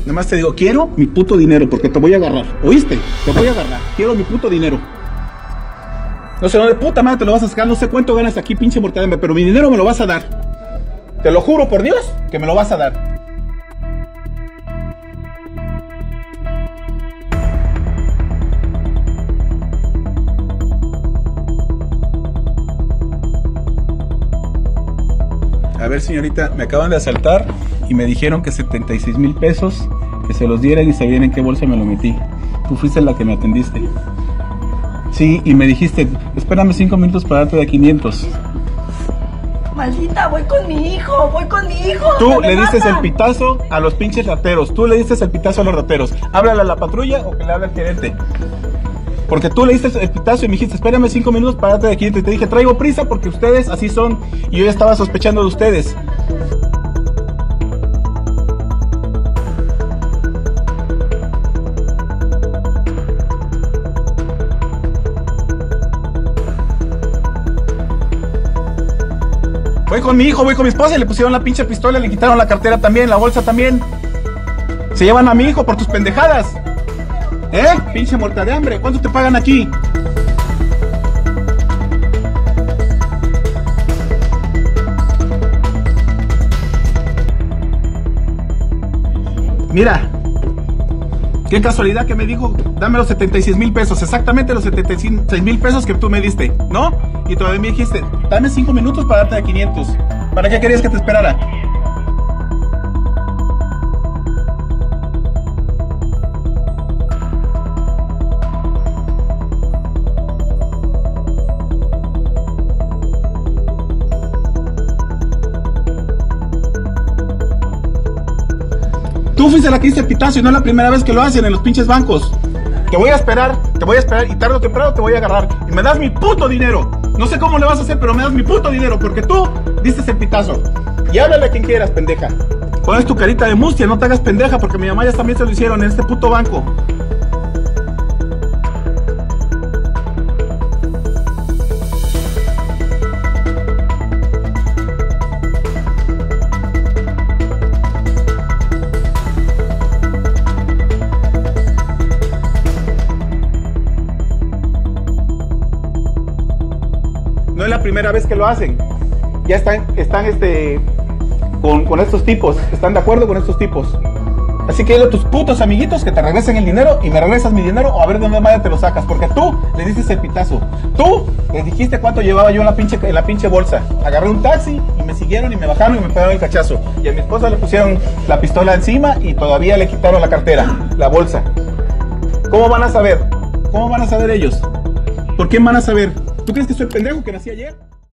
Nada más te digo, quiero mi puto dinero porque te voy a agarrar. ¿Oíste? Te voy a agarrar. Quiero mi puto dinero. No sé dónde puta madre te lo vas a sacar. No sé cuánto ganas aquí, pinche mortadembre, pero mi dinero me lo vas a dar. Te lo juro por Dios que me lo vas a dar. A ver, señorita, me acaban de asaltar y me dijeron que 76 mil pesos, que se los dieran y sabían en qué bolsa me lo metí. Tú fuiste la que me atendiste. Sí, y me dijiste, espérame cinco minutos para darte de 500. Maldita, voy con mi hijo, voy con mi hijo. Tú le diste el pitazo a los pinches rateros. Tú le diste el pitazo a los rateros. Háblale a la patrulla o que le hable al gerente. Porque tú le diste el pitazo y me dijiste, espérame cinco minutos para darte de 500. Y te dije, traigo prisa porque ustedes así son. Y yo ya estaba sospechando de ustedes. Voy con mi hijo, voy con mi esposa y le pusieron la pinche pistola, le quitaron la cartera también, la bolsa también. Se llevan a mi hijo por tus pendejadas. ¿Eh? Pinche muerta de hambre. ¿Cuánto te pagan aquí? Mira, qué casualidad que me dijo, dame los 76 mil pesos, exactamente los 76 mil pesos que tú me diste, ¿no? Y todavía me dijiste, dame 5 minutos para darte de 500. ¿Para qué querías que te esperara? Tú fuiste la que el pitazo y no es la primera vez que lo hacen en los pinches bancos. Te voy a esperar, te voy a esperar y tarde o temprano te voy a agarrar. Y me das mi puto dinero. No sé cómo le vas a hacer, pero me das mi puto dinero porque tú diste el pitazo. Y háblale a quien quieras, pendeja. Pones tu carita de mustia, no te hagas pendeja porque mi mamá ya también se lo hicieron en este puto banco. No es la primera vez que lo hacen. Ya están, están este, con, estos tipos. Están de acuerdo con estos tipos. Así que dile a tus putos amiguitos que te regresen el dinero y me regresas mi dinero o a ver de dónde madre te lo sacas. Porque tú le diste el pitazo. Tú le dijiste cuánto llevaba yo en la pinche, en la pinche bolsa. Agarré un taxi y me siguieron y me bajaron y me pegaron el cachazo. Y a mi esposa le pusieron la pistola encima y todavía le quitaron la cartera, la bolsa. ¿Cómo van a saber? ¿Cómo van a saber ellos? ¿Por qué van a saber? ¿Tú crees que soy pendejo que nací ayer?